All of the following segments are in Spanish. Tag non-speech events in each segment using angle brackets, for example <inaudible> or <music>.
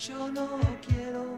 Yo no quiero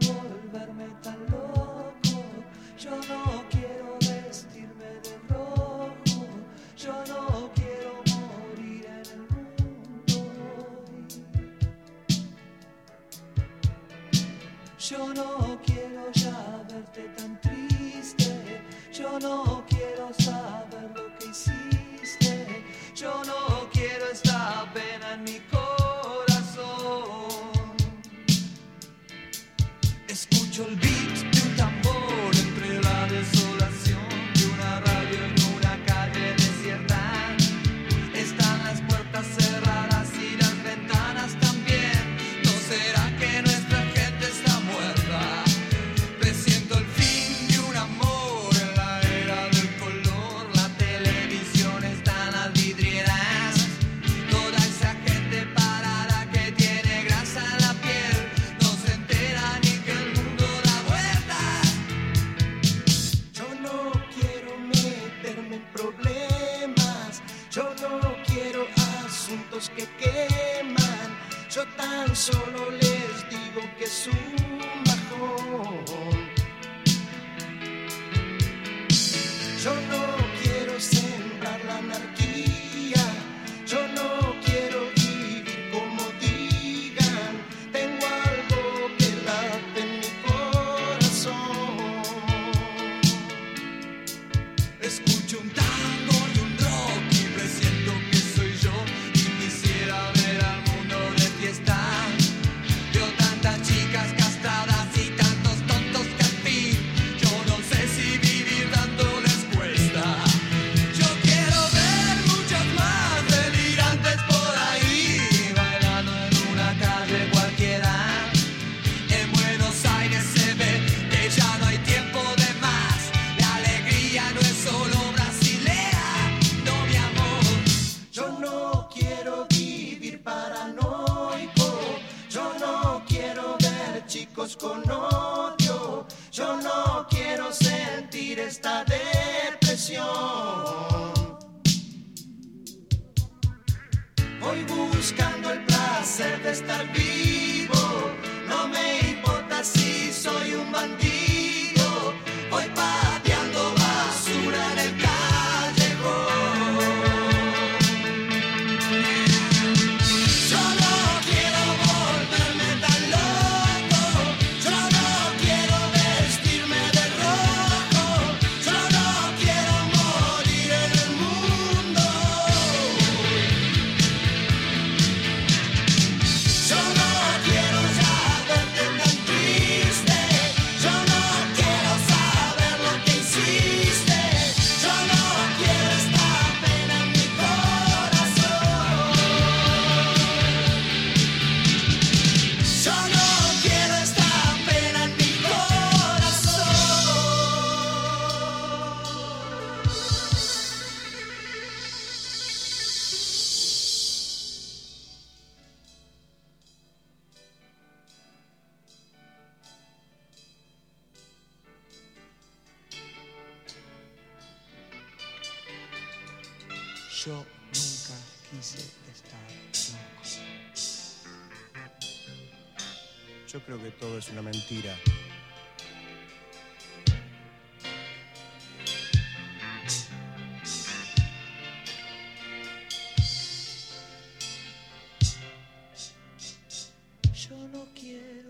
quiero,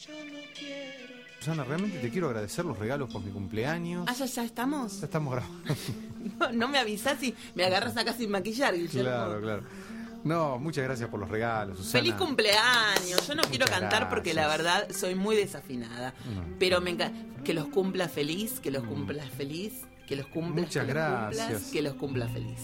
yo no quiero. Susana, realmente te quiero agradecer los regalos por mi cumpleaños. Ah, ya, ya estamos. Ya estamos grabando. <laughs> No, no me avisás y me agarras acá sin maquillar, Guillermo. claro, claro. No, muchas gracias por los regalos, Susana. Feliz cumpleaños. Yo no quiero cantar porque la verdad soy muy desafinada. No. Pero me encanta que los cumpla feliz, que los cumplas feliz, que los cumplas, Muchas que los cumplas, gracias. que los cumpla feliz.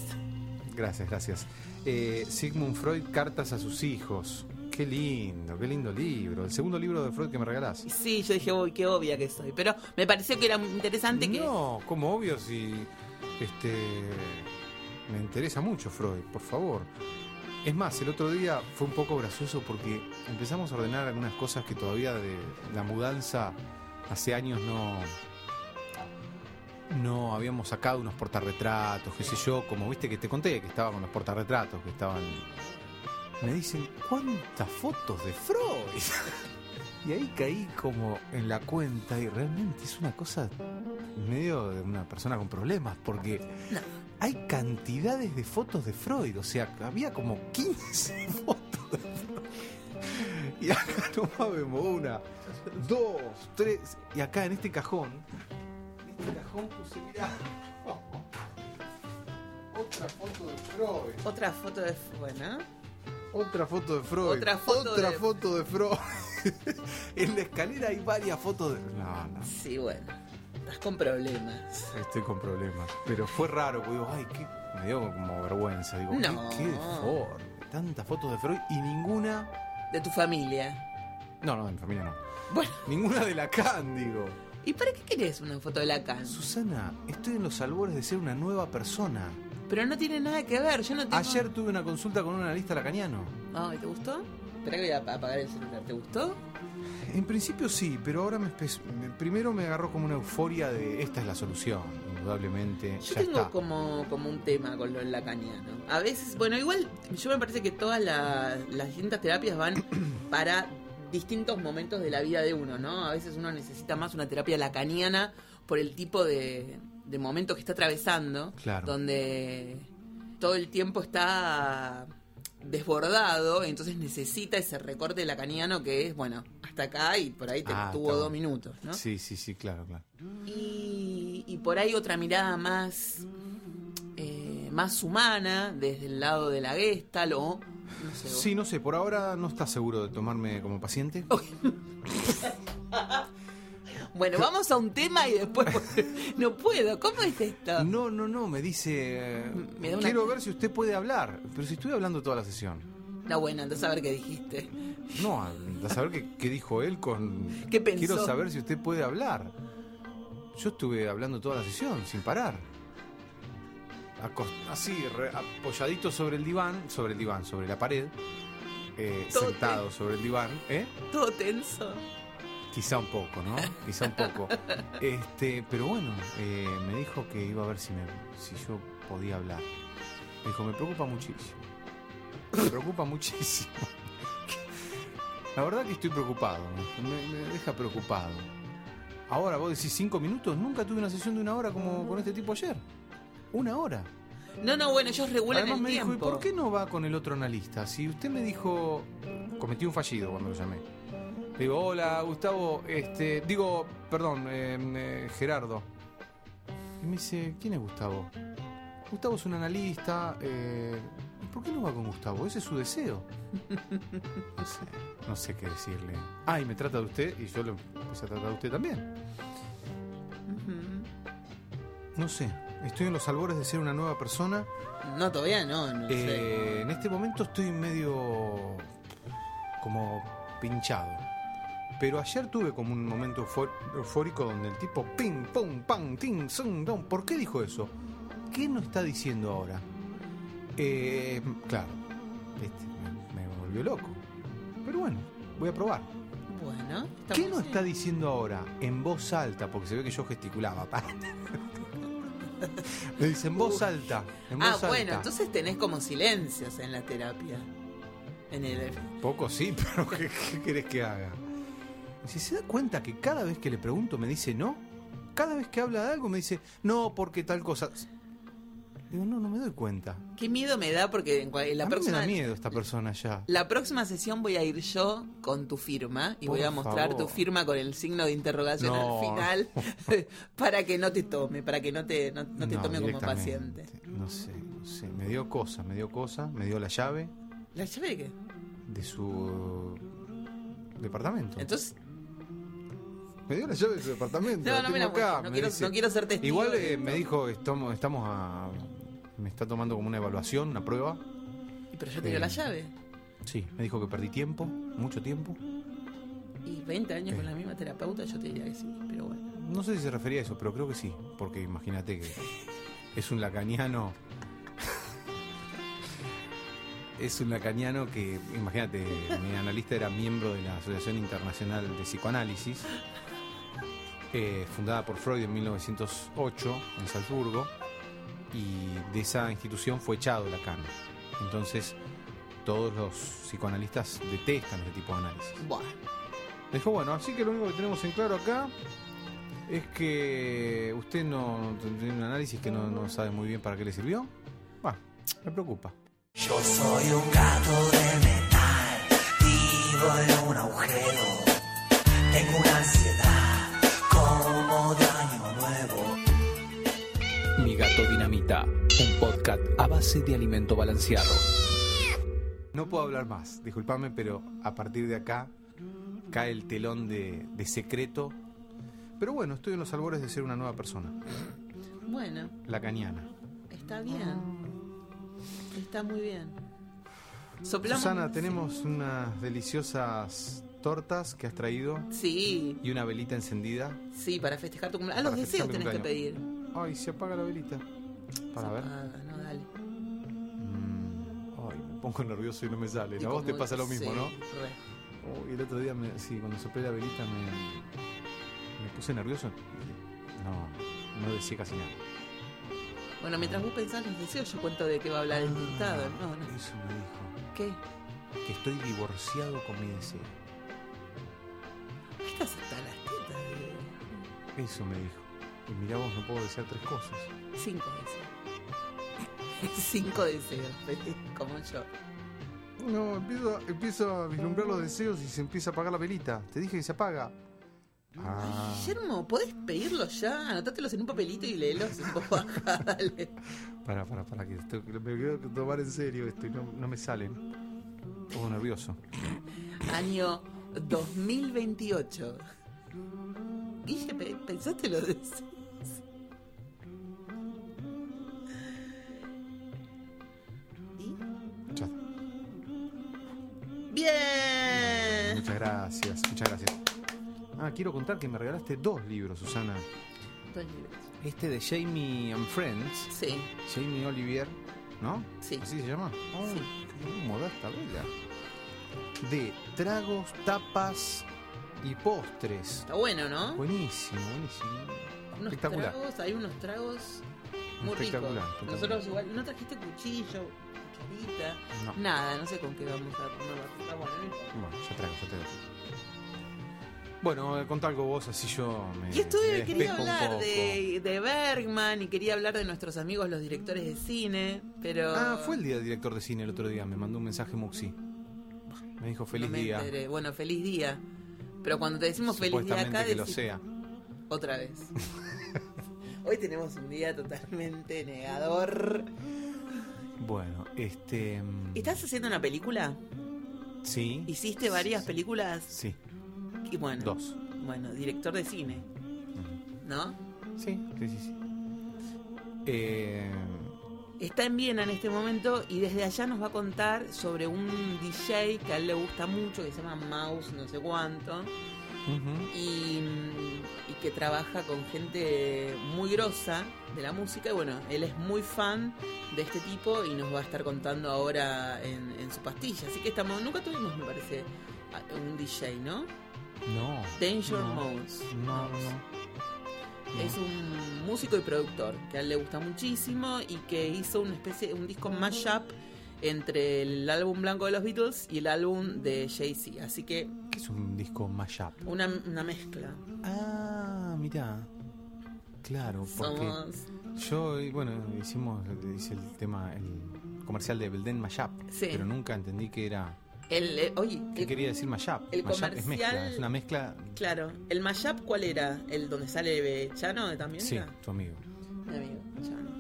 Gracias, gracias. Eh, Sigmund Freud, Cartas a sus hijos. Qué lindo, qué lindo libro. El segundo libro de Freud que me regalás. Sí, yo dije, uy, qué obvia que soy. Pero me pareció que era interesante que. No, como obvio si este me interesa mucho Freud, por favor. Es más, el otro día fue un poco gracioso porque empezamos a ordenar algunas cosas que todavía de la mudanza hace años no no habíamos sacado unos portarretratos, qué sé yo, como viste que te conté que estaba con los portarretratos que estaban me dicen, ¿cuántas fotos de Freud? <laughs> y ahí caí como en la cuenta y realmente es una cosa medio de una persona con problemas, porque hay cantidades de fotos de Freud, o sea, había como 15 <laughs> fotos de Freud. Y acá <laughs> nomás vemos una, dos, tres, y acá en este cajón, en este cajón puse, mirá, otra foto de Freud. Otra foto de. Bueno. Otra foto de Freud. Otra foto Otra de- foto de Freud. <laughs> en la escalera hay varias fotos de. No, no. Sí, bueno. Estás con problemas. Estoy con problemas. Pero fue raro, porque digo, ay, qué. Me dio como vergüenza. Digo, No. qué, qué deforme. Tantas fotos de Freud y ninguna. De tu familia. No, no, de mi familia no. Bueno, Ninguna de Lacan, digo. ¿y para qué querés una foto de Lacan? Susana, estoy en los albores de ser una nueva persona. Pero no tiene nada que ver. Yo no tengo. Ayer tuve una consulta con un analista lacaniano. Ay, ¿te gustó? Espera que voy a ap- apagar el celular. ¿Te gustó? En principio sí, pero ahora me primero me agarró como una euforia de esta es la solución, indudablemente. Yo ya tengo está. como, como un tema con lo lacaniano. A veces, bueno, igual yo me parece que todas la- las distintas terapias van <clears throat> para distintos momentos de la vida de uno, ¿no? A veces uno necesita más una terapia lacaniana por el tipo de, de momento que está atravesando, Claro. donde todo el tiempo está desbordado, entonces necesita ese recorte lacaniano que es, bueno, hasta acá y por ahí te Ah, tuvo está dos minutos, ¿no? Sí, sí, sí, claro, claro. y, y por ahí otra mirada más eh, más humana desde el lado de la Gestalt o no sé Sí, no sé, por ahora no estás seguro de tomarme como paciente. <laughs> bueno vamos a un tema y después <laughs> no puedo ¿cómo es esto? No, no, no, me dice. Me da una- Quiero ver si usted puede hablar. Pero si estoy hablando toda la sesión. no bueno entonces a ver qué dijiste No, a a saber qué, qué dijo él con. ¿Qué pensó? Quiero saber si usted puede hablar. Yo estuve hablando toda la sesión, sin parar. Así, re- apoyadito sobre el diván, sobre el diván, sobre la pared. eh, sentado sobre el diván, ¿eh? todo tenso Quizá un poco, ¿no? Quizá un poco. Este, pero bueno, eh, me dijo que iba a ver si, me, si yo podía hablar. Me dijo, me preocupa muchísimo. Me preocupa muchísimo. <laughs> La verdad que estoy preocupado, me, me deja preocupado. Ahora vos decís cinco minutos, nunca tuve una sesión de una hora como con este tipo ayer. Una hora. no no bueno ellos regulan Además el me tiempo dijo, ¿y por qué no va con el otro analista? Si usted me dijo, cometí un fallido cuando lo llamé. Le digo, hola Gustavo, este, digo, perdón, eh, eh, Gerardo. Y me dice, ¿quién es Gustavo? Gustavo es un analista. Eh, ¿y ¿Por qué no va con Gustavo? Ese es su deseo. <laughs> No sé, no sé qué decirle. Ah, y me trata de usted y yo lo empecé a tratar de usted también. No sé, estoy en los albores de ser una nueva persona. no todavía no no sé Eh, en este momento estoy medio como pinchado. Pero ayer tuve como un momento eufórico donde el tipo ping, pum, pam, ting, zung, dong. ¿Por qué dijo eso? ¿Qué no está diciendo ahora? Eh, claro, viste, me, me volvió loco. Pero bueno, voy a probar. bueno ¿Qué no está diciendo ahora en voz alta? Porque se ve que yo gesticulaba. pa. <laughs> Me dice en voz alta. En ah voz bueno alta. entonces tenés como silencios en la terapia en el Poco sí, <laughs> pero ¿qué, qué querés que haga? Si se da cuenta que cada vez que le pregunto me dice no, cada vez que habla de algo me dice no, porque tal cosa. Digo, no, no me doy cuenta. Qué miedo me da porque en, la a mí próxima me da miedo esta persona ya. la próxima sesión voy a ir yo con tu firma y Por voy a mostrar favor. tu firma con el signo de interrogación No. al final <laughs> para que no te tome, para que no te no, no te No, tome como paciente. No sé, no sé. Me dio cosa, me dio cosa, me dio la llave ¿La llave de qué? de su departamento. Entonces, me dio la llave de su departamento. no, no me la acá, no me quiero, dice- no quiero ser testigo. Igual eh, me dijo, estamos, estamos a. Me está tomando como una evaluación, una prueba. Pero yo te dio eh, la llave. Sí, me dijo que perdí tiempo, mucho tiempo. Y 20 años eh. con la misma terapeuta, yo te diría que sí, pero bueno. No sé si se refería a eso, pero creo que sí. Porque imagínate que es un lacaniano. <laughs> es un lacaniano que, imagínate, mi analista era miembro de la Asociación Internacional de Psicoanálisis, eh, fundada por Freud en 1908 en Salzburgo, y de esa institución fue echado Lacan. Entonces, todos los psicoanalistas detestan este tipo de análisis. Buah. Dijo, bueno, así que lo único que tenemos en claro acá es que usted no, no tiene un análisis que no, no sabe muy bien para qué le sirvió. Va, me preocupa. Yo soy un gato de metal, vivo en un agujero. Tengo una ansiedad como de año nuevo. Mi gato dinamita, un podcast a base de alimento balanceado. No puedo hablar más, disculpame, pero a partir de acá cae el telón de, de secreto. Pero bueno, estoy en los albores de ser una nueva persona, Bueno, la cañana. está bien. Está muy bien. Soplamos. Susana, tenemos unas deliciosas tortas que has traído Sí, y una velita encendida. sí, para festejar tu cumpleaños. Ah, los deseos tenés que pedir. Ay, se apaga la velita. Para Se ver. apaga, no, dale. Mm, Ay, me pongo nervioso y no me sale. Y A vos te pasa lo mismo, sí, ¿no? re. Uy, el otro día, me, sí, cuando soplé la velita me, me puse nervioso. y No, no decía casi nada. Bueno, mientras vos pensás los deseos, yo cuento de qué va a hablar el dictado. No, no. Eso me dijo. ¿Qué? Que estoy divorciado con mi deseo. Estás hasta las tetas de Eso me dijo. Y mirá vos, no puedo desear tres cosas. cinco deseos. <laughs> cinco deseos, como yo. No, empiezo, a- empiezo a vislumbrar los deseos y se empieza a apagar la velita. Te dije que se apaga. Ah, Ay, Guillermo, ¿podés pedirlos ya? Anotátelos en un papelito y léelos en voz baja, <laughs> dale. para, para, para, que esto- que me quiero tomar en serio esto y no, no me salen. Poco nervioso. Año 2028. Guille, pe- ¿pensaste los deseos? ¿Y? Ya. ¡Bien! Muchas gracias, muchas gracias. Ah, quiero contar que me regalaste dos libros, Susana. Dos libros. Este de Jamie and Friends, Sí, Jamie Olivier, ¿no? sí. ¿Así se llama? Oh, Sí. modesta vela. De tragos, tapas y postres. Está bueno, ¿no? Buenísimo, buenísimo. Unos espectacular. tragos, hay unos tragos muy ricos. Espectacular, espectacular. Nosotros igual, ¿no trajiste cuchillo, cucharita? No. Nada, no sé con qué vamos a. Está bueno, no importa. Bueno, ya traigo, ya traigo. Bueno, eh, contá algo vos, así yo me. Y estuve, me quería hablar de Bergman y quería hablar de nuestros amigos los directores de cine, pero... Ah, fue el día del director de cine el otro día, me mandó un mensaje Muxi. Me dijo feliz no me día. enteré. Bueno, feliz día. Pero cuando te decimos feliz día acá, que lo sea. otra vez. <laughs> Hoy tenemos un día totalmente negador. Bueno, este. mm, ¿Estás haciendo una película? Sí. ¿Hiciste varias películas? Sí, Y bueno, dos. bueno, director de cine. ¿no? Sí, sí, sí. sí. Eh, Está en Viena en este momento y desde allá nos va a contar sobre un DJ que a él le gusta mucho, que se llama Mouse no sé cuánto, y, y que trabaja con gente muy grosa de la música. Y bueno, él es muy fan de este tipo y nos va a estar contando ahora en, en su pastilla. Así que estamos, nunca tuvimos, me parece, un DJ, ¿no? No. Danger no, Mouse. No, no, Mouse. no. Es un músico y productor que a él le gusta muchísimo y que hizo una especie, un disco mashup entre el álbum blanco de los Beatles y el álbum de Jay-Z. Así que ¿Qué es un disco mashup? una, una mezcla. Ah, mira. Claro, porque Somos. yo, y bueno, hicimos, hice el tema, el comercial de Belden Mashup, Sí. pero nunca entendí que era, El, eh, oye, qué el- quería decir mashup. el mashup es mezcla, es una mezcla. claro, el mashup, ¿cuál era? ¿El donde sale Chano también? Sí, era? tu amigo. Mi amigo, Chano.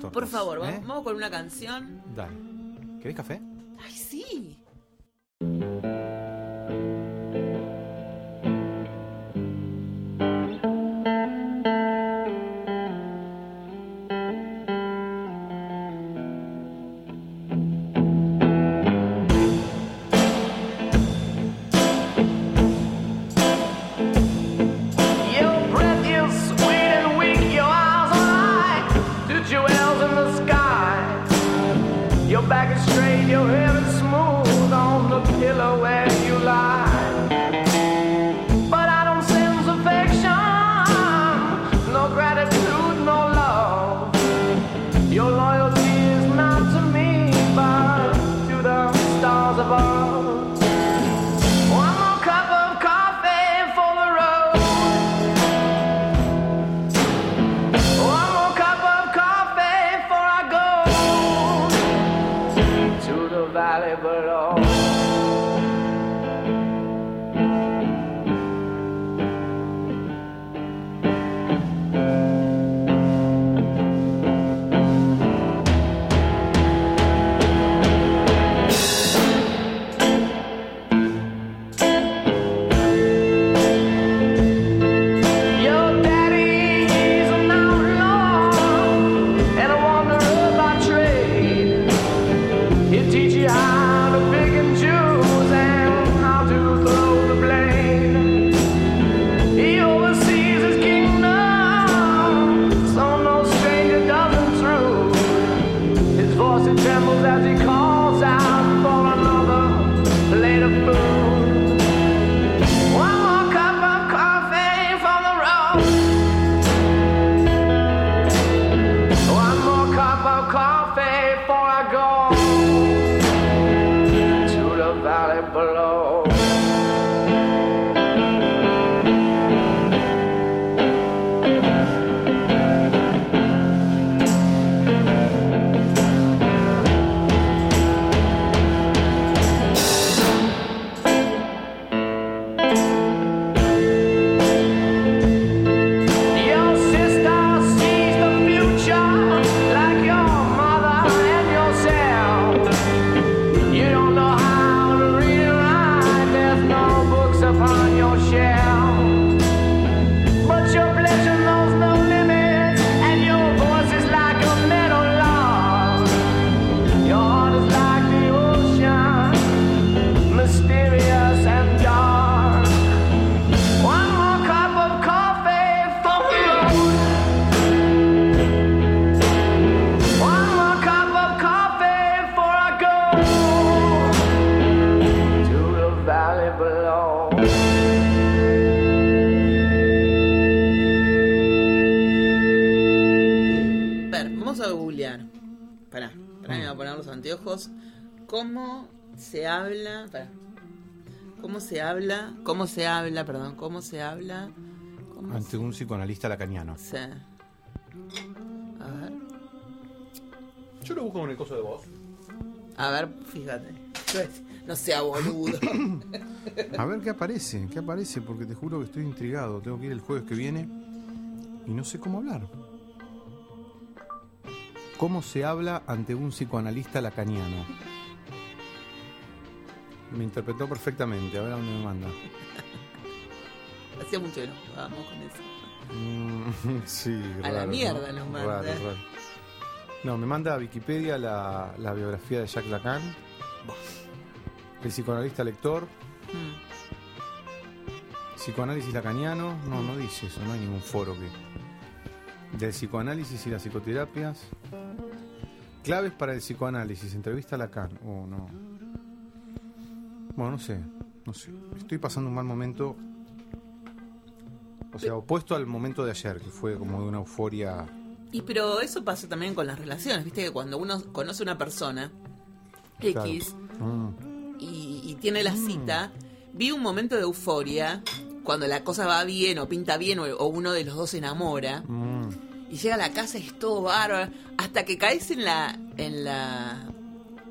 Tortas, Por favor, vamos, ¿eh? vamos con una canción. Dale. ¿Querés café? ¡Ay, sí! ¿Cómo se habla? ¿Cómo se habla? Perdón, ¿cómo se habla? ¿Cómo Ante un psicoanalista lacaniano. se... A ver, Yo lo busco con el coso de voz. a ver, fíjate. No sea boludo. <laughs> A ver qué aparece, qué aparece, porque te juro que estoy intrigado. Tengo que ir el jueves que viene y no sé cómo hablar. ¿Cómo se habla ante un psicoanalista lacaniano? Me interpretó perfectamente, a ver a dónde me manda. <laughs> Hacía mucho que no jugábamos con eso. Mm, <laughs> sí, A la mierda ¿no? nos manda. Raro, raro. No, me manda a Wikipedia la, la biografía de Jacques Lacan. El psicoanalista lector. Mm. Psicoanálisis lacaniano. No, no dice eso, no hay ningún foro que. Del psicoanálisis y las psicoterapias. Claves para el psicoanálisis. Entrevista a Lacan. Oh, no. Bueno, no sé. No sé. Estoy pasando un mal momento. O sea, opuesto al momento de ayer, que fue como de una euforia. Y pero eso pasa también con las relaciones, viste que cuando uno conoce a una persona X Mm, y, y tiene la cita, vi un momento de euforia cuando la cosa va bien o pinta bien o, o uno de los dos se enamora mm. y llega a la casa y es todo bárbaro hasta que caes en la en la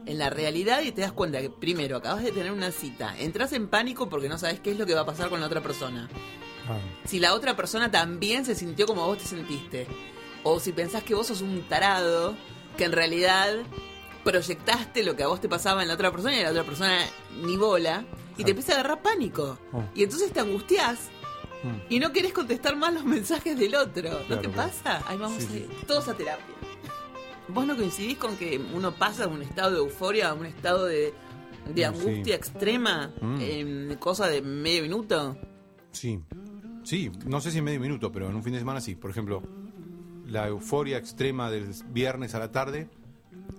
en la realidad y te das cuenta que primero acabas de tener una cita, entras en pánico porque no sabes qué es lo que va a pasar con la otra persona. Ah, si la otra persona también se sintió como vos te sentiste. O si pensás que vos sos un tarado, que en realidad proyectaste lo que a vos te pasaba en la otra persona y la otra persona ni bola, y te empieza a agarrar pánico. Oh. Y entonces te angustiás mm. y no querés contestar más los <laughs> mensajes del otro. ¿No Claro, te pasa? Ahí vamos Sí, a sí. ir todos a terapia. ¿Vos no coincidís con que uno pasa de un estado de euforia a un estado de, de Sí. angustia extrema Mm. en cosa de medio minuto? Sí, sí, no sé si en medio minuto, pero en un fin de semana sí. Por ejemplo, la euforia extrema del viernes a la tarde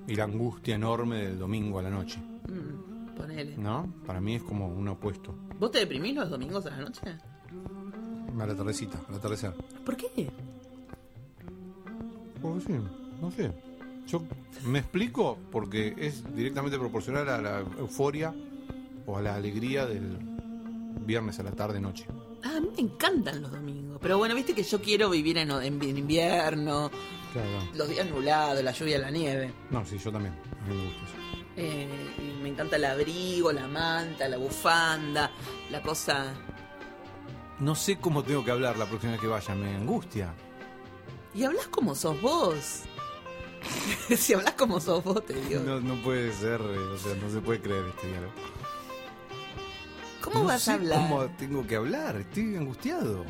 y la angustia enorme del domingo a la noche. Mm, ponele. ¿No? Para mí es como un opuesto. ¿Vos te deprimís los domingos a la noche? A la tardecita, a la atardecer. ¿Por qué? Pues sí, no sé. Yo me explico porque es directamente proporcional a la euforia o a la alegría del viernes a la tarde noche. Ah, a mí me encantan los domingos. Pero bueno, viste que yo quiero vivir en, invierno, Claro. Los días nublados, la lluvia, la nieve. No, sí, yo también. A mí me gusta eso. Eh, me encanta el abrigo, la manta, la bufanda, la cosa. No sé cómo tengo que hablar la próxima vez que vaya, me angustia. Y hablas como sos vos. <laughs> si hablas como sos vos, te digo. No, no puede ser, o sea, no se puede creer este diálogo. ¿Cómo No vas sé a hablar? ¿Cómo tengo que hablar? Estoy angustiado.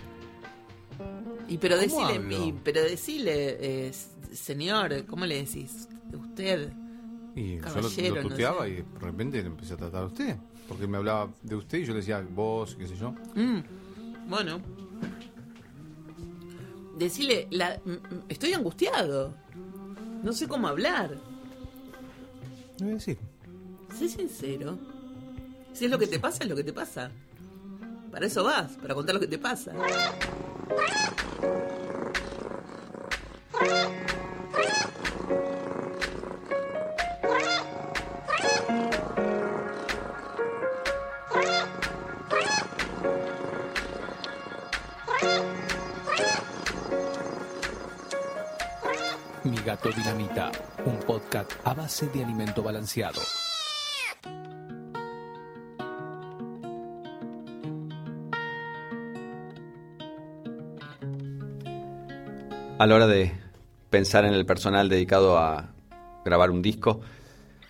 Y pero ¿Cómo decile, y- pero decile, eh, señor, ¿cómo le decís? Usted. Y yo lo, lo no tuteaba sé. y de repente le empecé a tratar a usted. Porque me hablaba de usted y yo le decía vos, qué sé yo. Mm, bueno. Decile, la, m- m- estoy angustiado. No sé cómo hablar. Le voy a decir. Sé sincero. Si es lo que te pasa, es lo que te pasa. Para eso vas, para contar lo que te pasa. Gato dinamita, un podcast a base de alimento balanceado. a la hora de pensar en el personal dedicado a grabar un disco,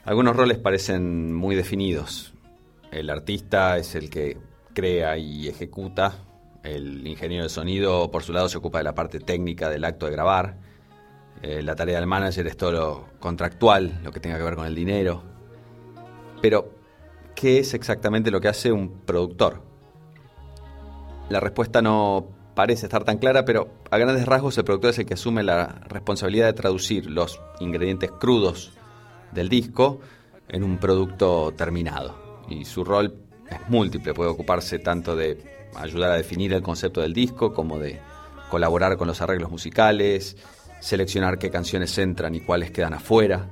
algunos roles parecen muy definidos. El artista es el que crea y ejecuta, el ingeniero de sonido por su lado se ocupa de la parte técnica del acto de grabar, Eh, la tarea del manager es todo lo contractual, lo que tenga que ver con el dinero. Pero, ¿qué es exactamente lo que hace un productor? La respuesta no parece estar tan clara, pero a grandes rasgos el productor es el que asume la responsabilidad de traducir los ingredientes crudos del disco en un producto terminado. Y su rol es múltiple, puede ocuparse tanto de ayudar a definir el concepto del disco como de colaborar con los arreglos musicales, seleccionar qué canciones entran y cuáles quedan afuera,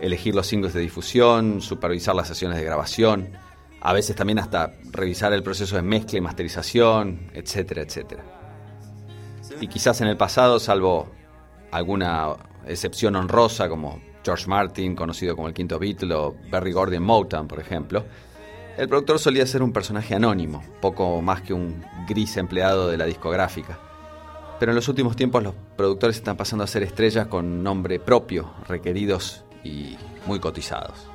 elegir los singles de difusión, supervisar las sesiones de grabación, a veces también hasta revisar el proceso de mezcla y masterización, etcétera, etcétera. Y quizás en el pasado, salvo alguna excepción honrosa como George Martin, conocido como el quinto Beatle, o Berry Gordy en Motown, por ejemplo, el productor solía ser un personaje anónimo, poco más que un gris empleado de la discográfica. Pero en los últimos tiempos los productores están pasando a ser estrellas con nombre propio, requeridos y muy cotizados.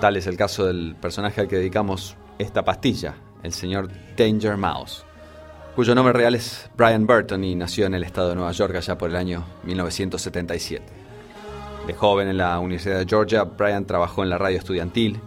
Tal es el caso del personaje al que dedicamos esta pastilla, el señor Danger Mouse, cuyo nombre real es Brian Burton y nació en el estado de Nueva York allá por el año 1977. De joven en la Universidad de Georgia, Brian trabajó en la radio estudiantil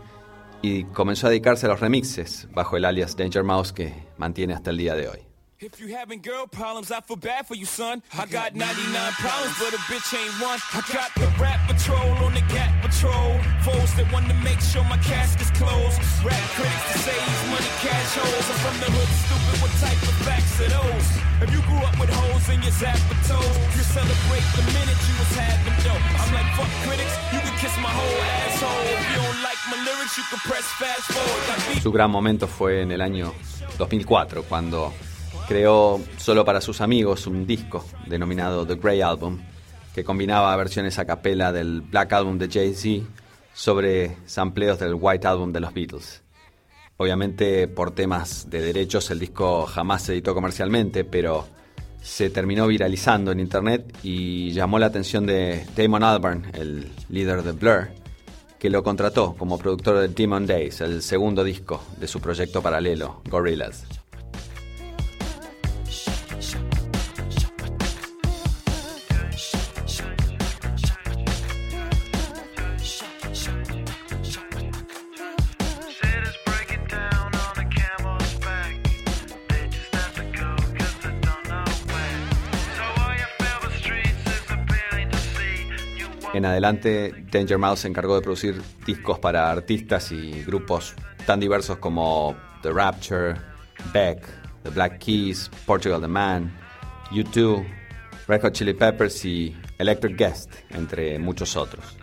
y comenzó a dedicarse a los remixes bajo el alias Danger Mouse que mantiene hasta el día de hoy. If you having girl problems, I feel bad for you, son. I got 99 problems, but a bitch ain't one. I got the rap patrol on the cat patrol. Foes that want to make sure my casket's closed. Rap critics to say he's money cash holes. I'm from the hood, stupid. What type of facts are those? If you grew up with hoes in your you celebrate the minute you was having. I'm like, fuck critics, you can kiss my whole asshole. If you don't like my lyrics, you can press fast forward. Su gran momento fue en el año 2004, cuando creó solo para sus amigos un disco denominado The Grey Album, que combinaba versiones a capela del Black Album de Jay-Z sobre sampleos del White Album de los Beatles. Obviamente por temas de derechos el disco jamás se editó comercialmente, pero se terminó viralizando en internet y llamó la atención de Damon Albarn, el líder de Blur, que lo contrató como productor de Demon Days, el segundo disco de su proyecto paralelo, Gorillaz. Adelante, Danger Mouse se encargó de producir discos para artistas y grupos tan diversos como The Rapture, Beck, The Black Keys, Portugal The Man, U2, Red Chili Peppers y Electric Guest, entre muchos otros.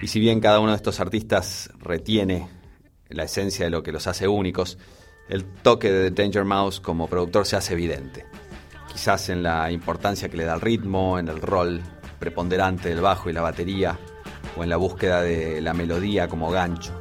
Y si bien cada uno de estos artistas retiene la esencia de lo que los hace únicos, el toque de Danger Mouse como productor se hace evidente. quizás en la importancia que le da al ritmo, en el rol preponderante del bajo y la batería, o en la búsqueda de la melodía como gancho.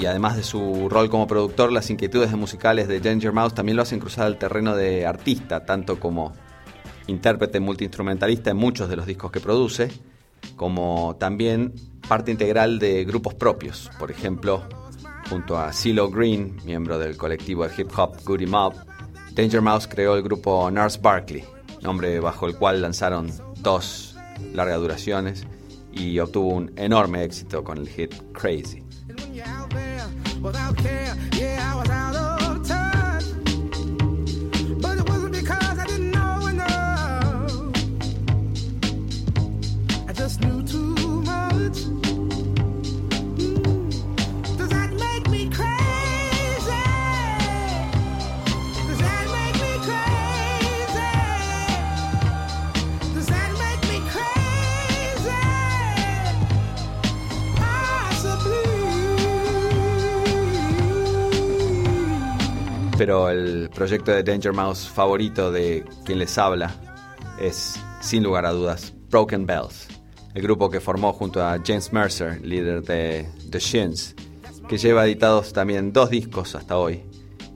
Y además de su rol como productor, las inquietudes musicales de Danger Mouse también lo hacen cruzar al terreno de artista, tanto como intérprete multiinstrumentalista en muchos de los discos que produce, como también parte integral de grupos propios. Por ejemplo, junto a CeeLo Green, miembro del colectivo de hip hop Goody Mob, Danger Mouse creó el grupo Nurse Barkley, nombre bajo el cual lanzaron dos largas duraciones y obtuvo un enorme éxito con el hit Crazy. Without care. Yeah, Pero el proyecto de Danger Mouse favorito de quien les habla es, sin lugar a dudas, Broken Bells, el grupo que formó junto a James Mercer, líder de The Shins, que lleva editados también dos discos hasta hoy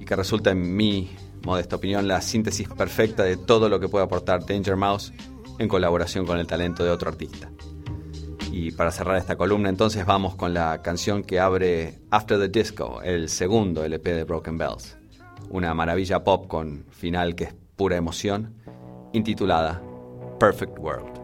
y que resulta en mi modesta opinión la síntesis perfecta de todo lo que puede aportar Danger Mouse en colaboración con el talento de otro artista. Y para cerrar esta columna entonces vamos con la canción que abre After the Disco, el segundo LP de Broken Bells. Una maravilla pop con final que es pura emoción, intitulada Perfect World.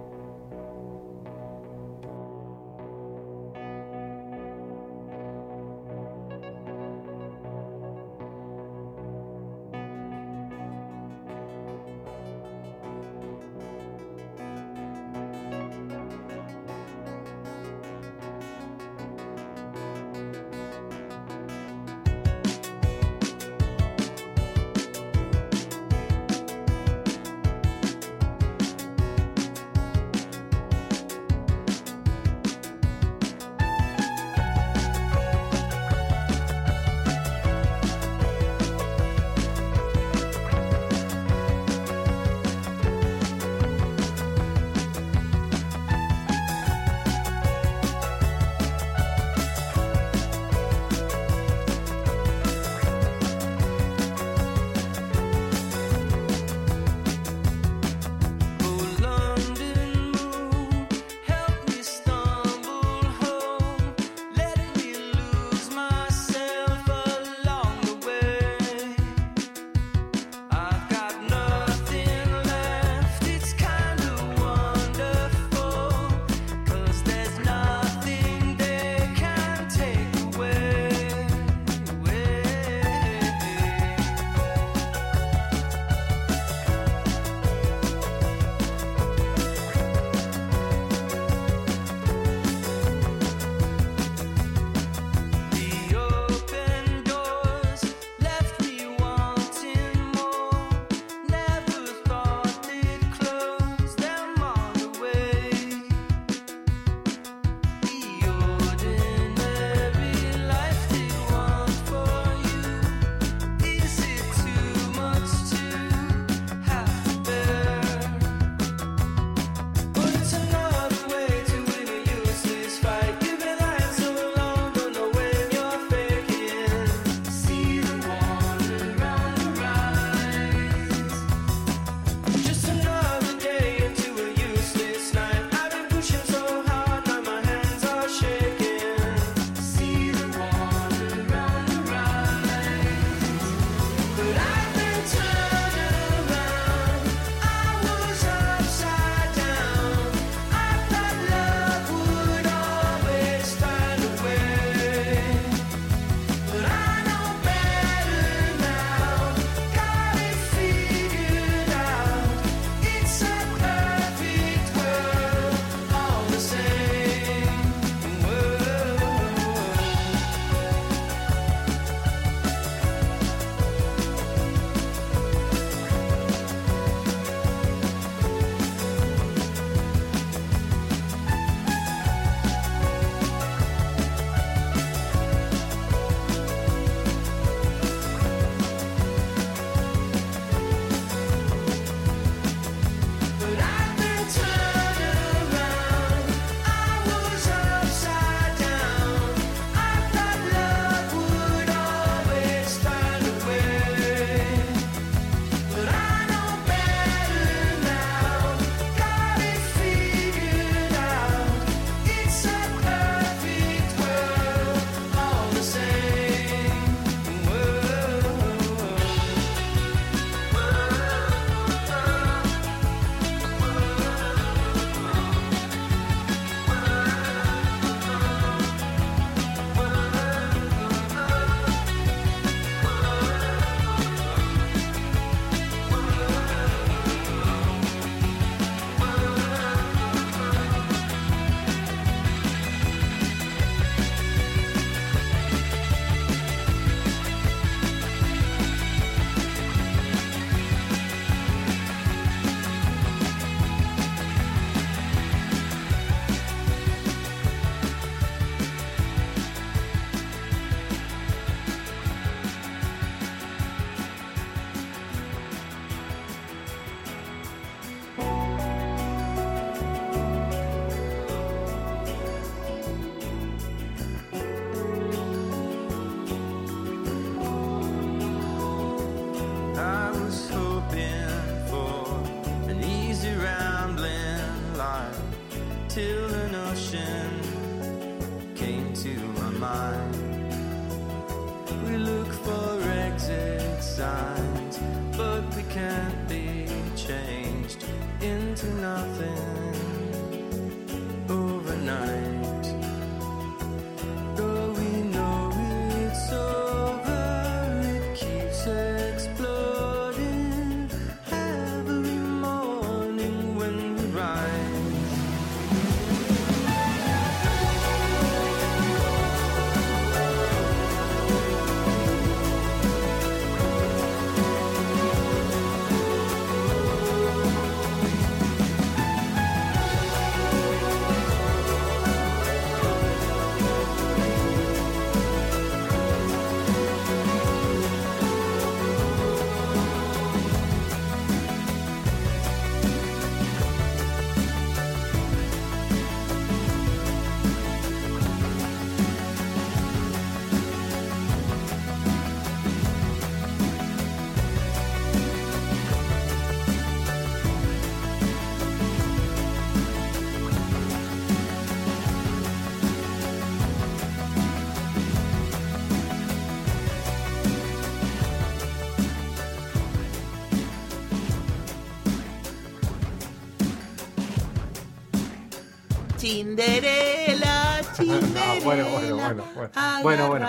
Cinderela, Cinderela. <laughs> Ah, bueno, bueno, bueno, bueno. Bueno, bueno.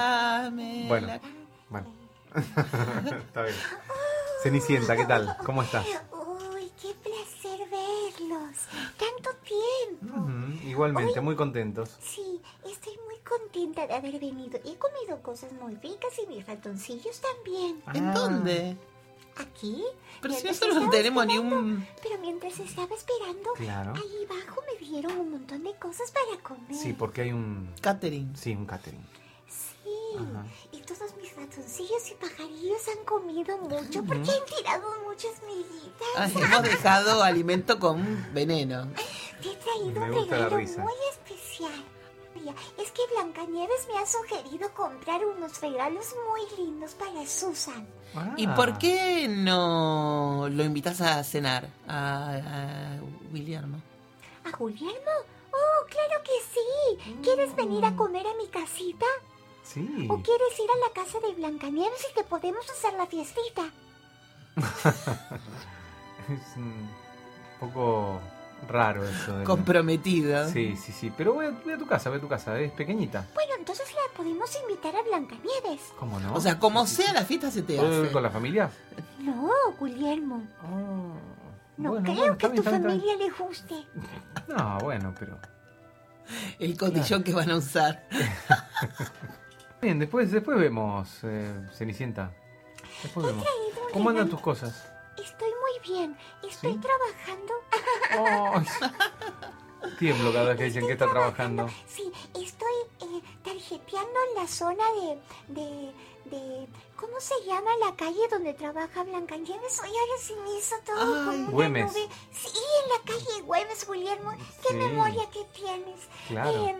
Bueno, la- bueno. <laughs> Está bien. Cenicienta, ¿qué tal? ¿Cómo estás? Uy, qué placer verlos. Tanto tiempo. Igualmente, muy contentos. Sí, estoy muy contenta de haber venido. He comido cosas muy ricas y mis ratoncillos también. ¿En Ah. dónde? ¿Aquí? Pero si nosotros no tenemos ni un... Pero mientras estaba esperando, Claro. ahí abajo me dieron un montón de cosas para comer. Sí, porque hay un. Catering. Sí, un catering. Sí, Ajá. y todos mis ratoncillos y pajarillos han comido mucho porque han tirado muchas miguitas. Ay, hemos dejado alimento con veneno. Te he traído un regalo muy especial. Mira, Es que Blancanieves me ha sugerido comprar unos regalos muy lindos para Susan. ¿Y Ah. por qué no lo invitas a cenar a, a Guillermo? ¿A Guillermo? Oh, claro que sí. ¿Quieres venir a comer a mi casita? Sí. ¿O quieres ir a la casa de Blancanieves y te podemos hacer la fiestita? <laughs> Es un poco raro eso. de- Comprometido. Sí, sí, sí. Pero voy a, voy a tu casa, voy a tu casa. Es pequeñita. Bueno, podemos invitar a Blancanieves. ¿Cómo no? O sea, como sea la fiesta se te ¿Puedo ir hace. con la familia? No, Guillermo. No Bueno, creo bueno, que a bien, tu está bien, está familia le guste. No, bueno, pero. El cotillón que van a usar. <laughs> Bien, después, después vemos, eh, Cenicienta. Después vemos. ¿Cómo andan tus cosas? Estoy muy bien. Estoy ¿Sí? trabajando. <laughs> Ay, Tiemblo cada vez que dicen que está trabajando. Sí, estoy eh, tarjeteando en la zona de, de, de... ¿Cómo se llama la calle donde trabaja Blancanieves? Hoy ahora sí me hizo todo Ay. como una Güemes. nube. Sí, en la calle Güemes, Guillermo. ¡Qué Sí. memoria que tienes! Claro. Em,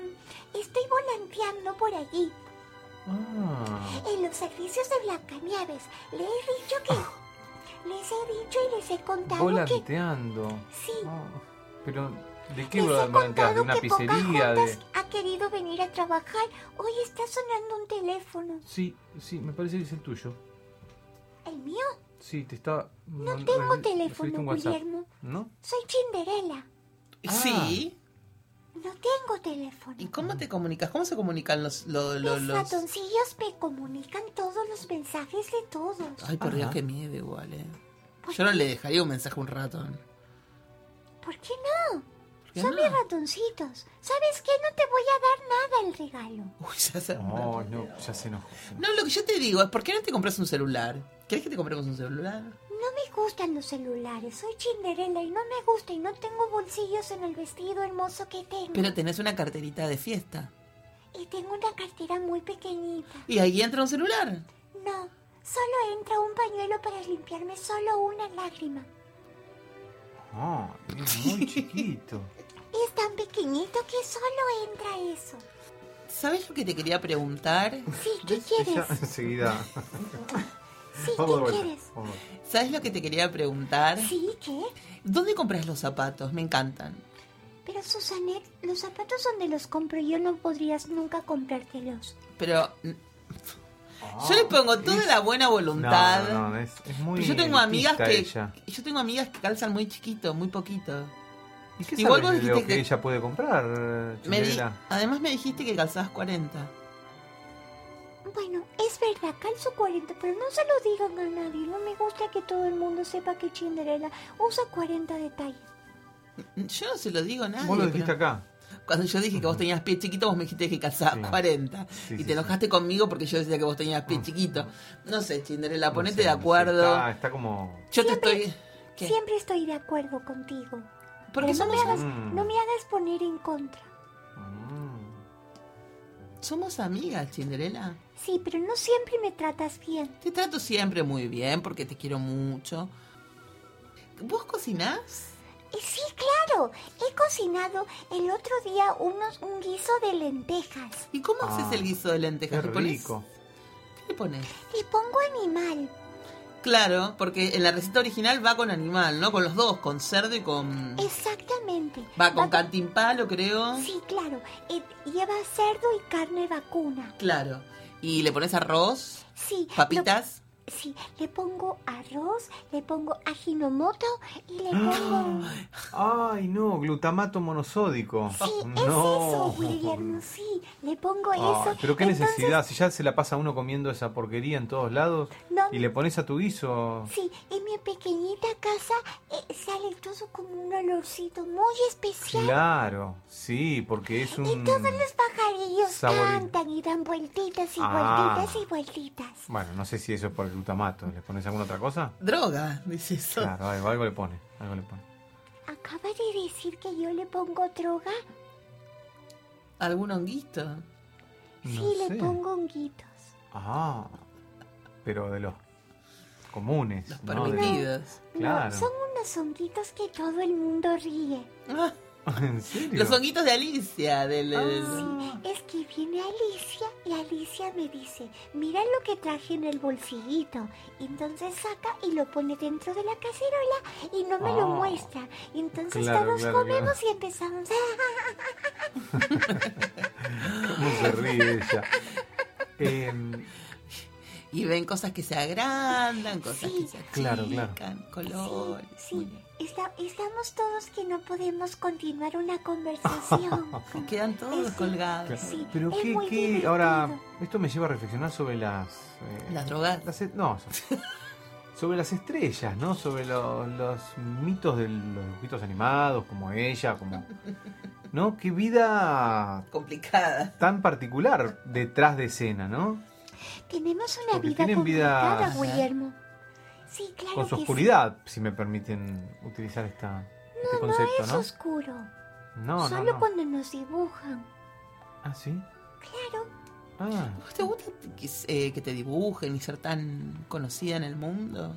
estoy volanteando por allí, Ah, en los servicios de Blancanieves. Le he dicho que... Les he dicho y les he contado que... volanteando. Sí. Ah, pero, ¿de qué Les he volanteas? ¿De contado una que pizzería? De... Ha querido venir a trabajar. Hoy está sonando un teléfono. Sí, sí, me parece que es el tuyo. ¿El mío? Sí, te está. No tengo teléfono. Guillermo. ¿No? Soy Cinderella. Ah. Sí. No tengo teléfono. ¿Y cómo te comunicas? ¿Cómo se comunican los... lo- lo- Mis los... ratoncillos me comunican todos los mensajes de todos. Ay, por Dios, qué miedo igual, eh. ¿Por Yo no qué? le dejaría un mensaje a un ratón. ¿Por qué no? ¿Por qué Son no? mis ratoncitos. ¿Sabes qué? No te voy a dar nada el regalo. Uy, ya se... No, no, ya se enojó. No, lo que yo te digo es, ¿por qué no te compras un celular? ¿Quieres que te compremos un celular? No me gustan los celulares. Soy Cinderella y no me gusta y no tengo bolsillos en el vestido hermoso que tengo. Pero tenés una carterita de fiesta. Y tengo una cartera muy pequeñita. Y ahí entra un celular. No, solo entra un pañuelo para limpiarme solo una lágrima. Ah, es muy chiquito. <laughs> Es tan pequeñito que solo entra eso. ¿Sabes lo que te quería preguntar? Sí, ¿qué Ya quieres? enseguida. <laughs> Sí, ¿qué quieres? ¿Sabes lo que te quería preguntar? Sí, ¿qué? ¿Dónde compras los zapatos? Me encantan. Pero Susanet, los zapatos donde los compro yo no podrías nunca comprártelos. Pero mm, yo le pongo toda la buena voluntad. No, no, no, es, es muy yo tengo amigas que ella. yo tengo amigas que calzan muy chiquito, muy poquito. ¿Y qué Igual sabes vos de lo dijiste que que- ella puede comprar, Me di- además me dijiste que calzabas 40. Bueno, es verdad, calzo 40, pero no se lo digan a nadie. No me gusta que todo el mundo sepa que Cinderella usa 40 de talla. Yo no se lo digo a nadie. Vos lo pero dijiste acá. Cuando yo dije que vos tenías pies chiquitos, vos me dijiste que calzabas Sí. 40. Sí, y sí, te enojaste conmigo porque yo decía que vos tenías pies chiquitos. No sé, Cinderella, No ponete sé, de no sé, acuerdo. Está, está como... Yo te estoy. ¿Qué? Siempre estoy de acuerdo contigo. Porque Pero no me, somos, hagas, no me hagas poner en contra. Mm. somos amigas, Cinderella. Sí, pero no siempre me tratas bien. Te trato siempre muy bien porque te quiero mucho. ¿Vos cocinás? Y sí, claro. He cocinado el otro día unos, un guiso de lentejas. ¿Y cómo Ah, haces el guiso de lentejas? Qué ¿Le pones- rico. ¿Qué le pones? Le pongo animal. Claro, porque en la receta original va con animal, ¿no? Con los dos, con cerdo y con... Exactamente. Va con Va cantimpalo, creo. Sí, claro. Eh, lleva cerdo y carne vacuna. Claro. ¿Y le pones arroz? Sí. ¿Papitas? Sí, le pongo arroz, le pongo ajinomoto y le Ah. pongo... Ay, no, glutamato monosódico. Sí, es eso, Guillermo, sí. Le pongo Ay, eso. pero qué Entonces, necesidad, si ya se la pasa uno comiendo esa porquería en todos lados No, y le pones a tu guiso. Sí, en mi pequeñita casa eh, sale todo como un olorcito muy especial. Claro, sí, porque es un... Y todos los pajarillos sabori- cantan y dan vueltitas y Ah. vueltitas y vueltitas. Bueno, no sé si eso es por el glutamato. ¿Le pones alguna otra cosa? Droga, dice eso. Claro, algo, algo le pone, algo le pone. ¿Acaba de decir que yo le pongo droga? ¿Algún honguito? No sí, sé. le pongo honguitos. Ah, pero de los comunes. Los ¿no? De- permitidos. Claro. No, son unos honguitos que todo el mundo ríe. Ah, <laughs> ¿En serio? los honguitos de Alicia. Del, Ah. Es que viene Alicia y Alicia me dice, mira lo que traje en el bolsillito. Y entonces saca y lo pone dentro de la cacerola y no me lo Ah. muestra. Entonces Claro, todos claro, comemos claro. y empezamos. <laughs> ¿Cómo se ríe ella? Em, Y ven cosas que se agrandan, cosas Sí. que se achican, Claro, claro. colores. Sí. Está- estamos todos que no podemos continuar una conversación. <laughs> Quedan todos Es- colgados. Sí, pero es qué, muy qué- divertido. ahora, esto me lleva a reflexionar sobre las... eh, Las drogas. las e- no, so- <laughs> sobre las estrellas, ¿no? Sobre lo- los mitos de los dibujitos animados, como ella, como... ¿No? Qué vida Complicada. tan particular detrás de escena, ¿no? Tenemos una Porque vida tienen vida- complicada, Guillermo. Sí, claro Con su que oscuridad, si me permiten utilizar esta, este. No, concepto, es ¿no? oscuro. No, no, Solo no. cuando nos dibujan. Ah, ¿sí? Claro. Ah, ¿Vos ¿Te gusta que, eh, que te dibujen y ser tan conocida en el mundo?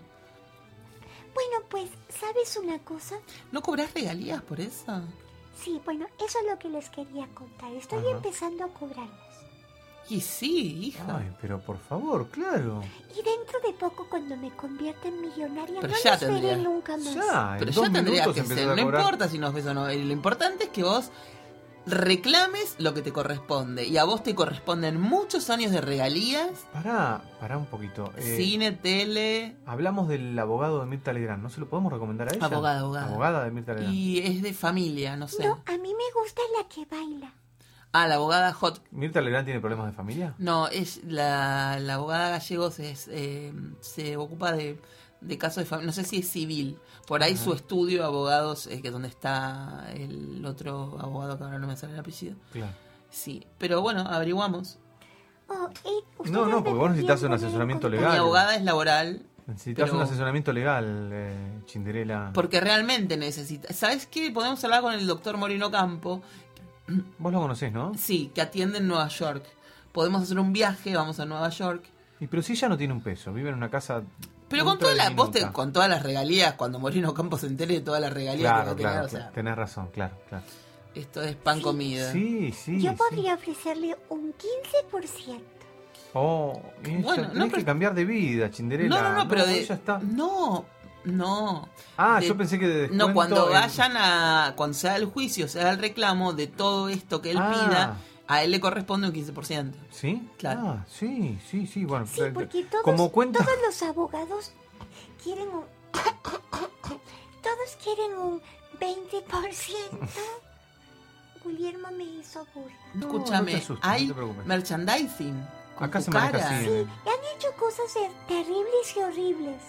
Bueno, pues, ¿sabes una cosa? ¿No cobras regalías por eso? Sí, bueno, eso es lo que les quería contar. Estoy Ajá. empezando a cobrarlas. Y sí, hija. ay, pero por favor, claro. Y dentro de poco, cuando me convierta en millonaria, Pero no ya los veré nunca más. Ya, Pero ya tendría que ser. No importa si nos ves o no. Lo importante es que vos reclames lo que te corresponde. Y a vos te corresponden muchos años de regalías. Pará, pará un poquito. Eh, Cine, tele. Hablamos del abogado de Mirta Legrand, ¿no se lo podemos recomendar a ella? Abogada, abogada. Abogada de Mirta Legrand. Y es de familia, no sé. No, a mí me gusta la que baila. Ah, la abogada Hot. ¿Mirta Legrand tiene problemas de familia? No, es la, la abogada Gallegos es, eh, se ocupa de, de casos de familia. No sé si es civil. Por ahí Ajá. su estudio de abogados, eh, que donde está el otro abogado que ahora no me sale el apellido. Claro. Sí, pero bueno, averiguamos. Oh, ustedes No, no, porque vos necesitas un asesoramiento contacto. Mi legal. abogada es laboral. Necesitas Pero- un asesoramiento legal, eh, Chinderela. Porque realmente necesita. ¿Sabes qué? Podemos hablar con el doctor Moreno Campo. <clears throat> Vos lo conocés, ¿no? Sí, que atiende en Nueva York. Podemos hacer un viaje, vamos a Nueva York. Y pero si ella no tiene un peso, vive en una casa. Pero con todas las vos te- con todas las regalías, cuando Moreno Campo se entere de todas las regalías que va Claro, a tener, claro, o sea, claro, tenés razón, claro, claro. esto es pan comida. Sí, sí. Yo sí. podría ofrecerle un 15%. Oh, Bueno, no, que pero- cambiar de vida, Chinderela. No, no, no, pero de. ella está. No, No. Ah, De- yo pensé que de descuento No, cuando vayan a. Cuando se haga el juicio, se haga el reclamo de todo esto que él Ah. pida, a él le corresponde un 15%. ¿Sí? Claro. Ah, sí, sí, sí. Bueno, Sí, porque todos, como cuenta. todos los abogados quieren un... <coughs> todos quieren un 20%. Guillermo me hizo burla. Escúchame, no te asustes, hay no merchandising. Acá se maneja así. Sí, eh. han hecho cosas terribles y horribles.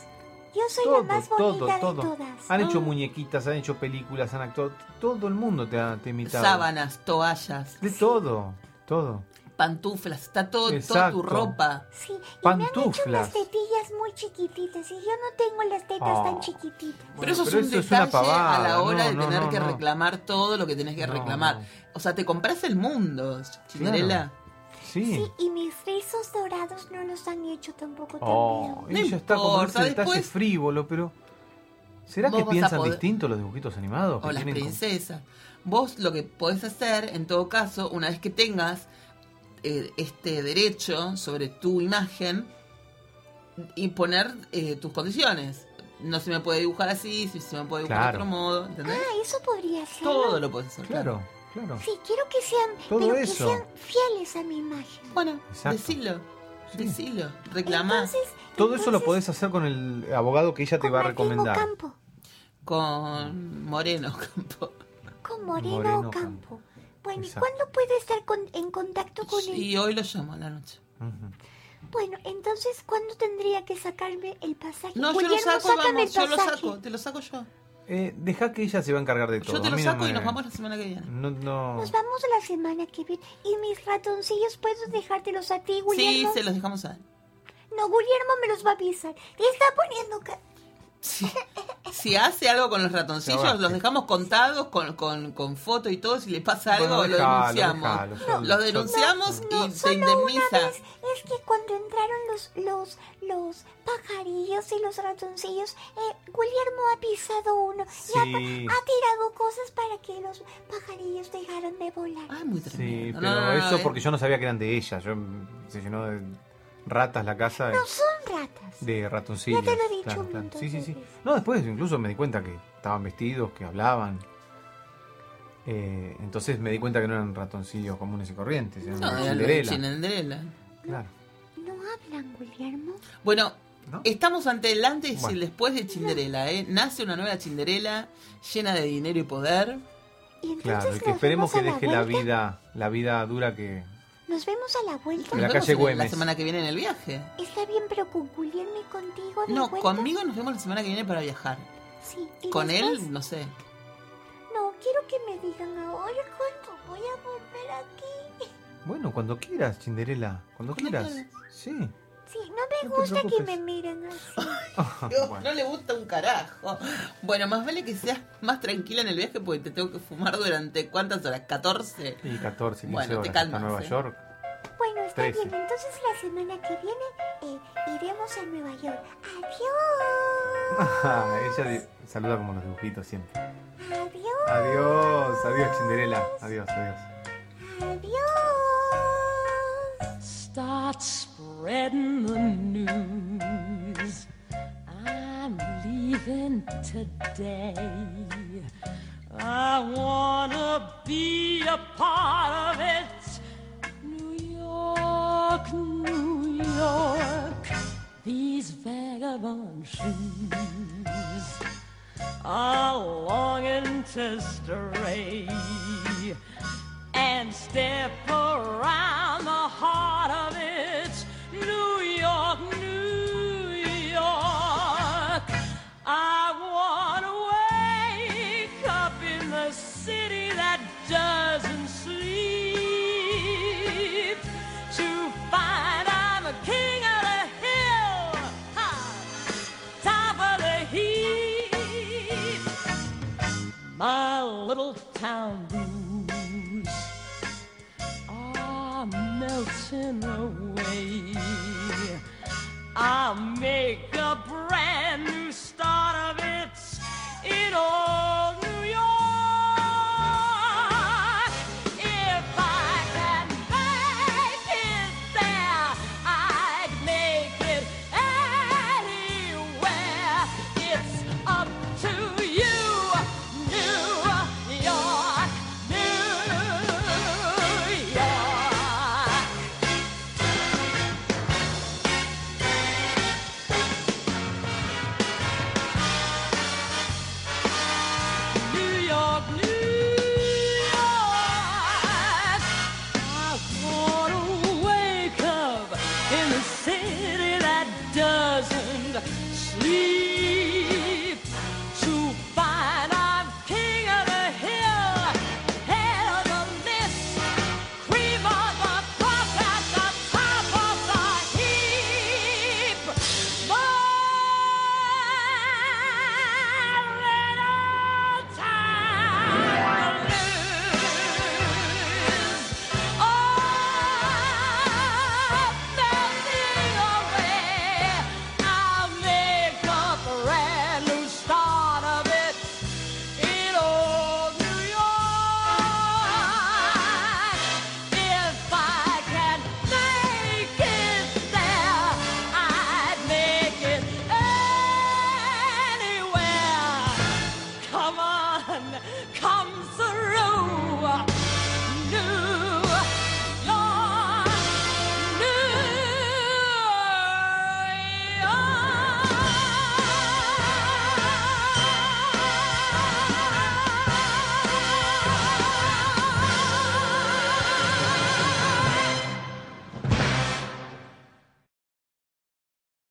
Yo soy Todo, la más bonita todo. de todas. Han hecho Ah. muñequitas, han hecho películas, han actuado. Todo el mundo te ha, te ha imitado. Sábanas, toallas, De todo, todo. pantuflas, está todo, toda tu ropa. Sí, y me han hecho Pantuflas. unas tetillas muy chiquititas y yo no tengo las tetas Oh. tan chiquititas. Pero eso pero es un eso es una detalle a la hora No, de no, tener no, que no. reclamar todo lo que tenés que No, reclamar. no. O sea, te compras el mundo, Cinderella. Sí. Sí, y mis rizos dorados no los han hecho tampoco Oh, también. y ella está como ese detalle después- frívolo, pero. ¿Será que piensan poder- distinto los dibujitos animados? O las princesas. Vos lo que podés hacer, en todo caso, una vez que tengas eh, este derecho sobre tu imagen, y poner eh, tus condiciones. No se me puede dibujar así, si se me puede dibujar Claro. de otro modo, ¿entendés? Ah, eso podría ser. Todo lo podés hacer. Claro, claro. Sí, quiero que sean, Todo pero eso. que sean fieles a mi imagen. Bueno, Exacto. decilo, Sí. decilo, reclamá. Entonces, Todo eso lo podés hacer con el abogado que ella te con va a recomendar. Ocampo, Con Moreno Campo. con Moreno, Moreno Ocampo. Bueno, ¿y cuándo puedo estar con- en contacto con él? Y hoy lo llamo a la noche. Bueno, entonces, ¿cuándo tendría que sacarme el pasaje? No, yo lo saco, vamos, yo lo saco, te lo saco yo. Eh, deja que ella se va a encargar de todo. Yo te lo no saco y nos vamos la semana que viene. No, no. Nos vamos la semana que viene. ¿Y mis ratoncillos puedo dejártelos a ti, Sí, Guillermo? se los dejamos a él. No, Guillermo me los va a avisar. Y está poniendo... ca- Si, si hace algo con los ratoncillos, los dejamos contados con, con, con foto y todo. Si le pasa algo, Bueno, lo denunciamos. dejalo, Los denunciamos No, y se indemniza. Es que cuando entraron los, los, los pajarillos y los ratoncillos, eh, Guillermo ha pisado uno y ha, Sí. ha tirado cosas para que los pajarillos dejaran de volar. Ay, muy Sí, tremendo. pero No, no, no, eso eh. porque yo no sabía que eran de ella. Yo se llenó de ratas la casa. No son ratas. De ratoncillos. Ya te lo he dicho claro, un claro. montón Sí, sí, sí. No, después incluso me di cuenta que estaban vestidos, que hablaban. Eh, entonces me di cuenta que no eran ratoncillos comunes y corrientes, eran No, una Cinderela. Claro. ¿No hablan, Guillermo? Bueno, ¿No? estamos ante el antes y Bueno. después de Cinderella. ¿eh? Nace una nueva Cinderella llena de dinero y poder. Y Claro, y que esperemos que deje la vida, la vida dura que. Nos vemos a la vuelta. En la calle Güemes. Semana que viene en el viaje. Está bien, pero con Guillermo y contigo de No, vuelta. conmigo nos vemos la semana que viene para viajar. Sí, y Con después- él, no sé. No, quiero que me digan ahora cuándo voy a volver aquí. Bueno, cuando quieras, Cinderela. Cuando Cuando quieras. quieras. Sí. Sí, no me No te gusta que me miren así. Dios, Bueno. No le gusta un carajo. Bueno, más vale que seas más tranquila en el viaje porque te tengo que fumar durante cuántas horas? 14. Y 14, 15 Bueno, te horas calmas, hasta Nueva ¿eh? York. Bueno, está bien. Entonces la semana que viene eh, iremos a Nueva York. Adiós. <laughs> Ella saluda como los dibujitos siempre. Adiós. Adiós, adiós, Cinderela. Adiós, adiós. Adiós. Today. I wanna be a part of it. New York, New York. These vagabond shoes are longing to stray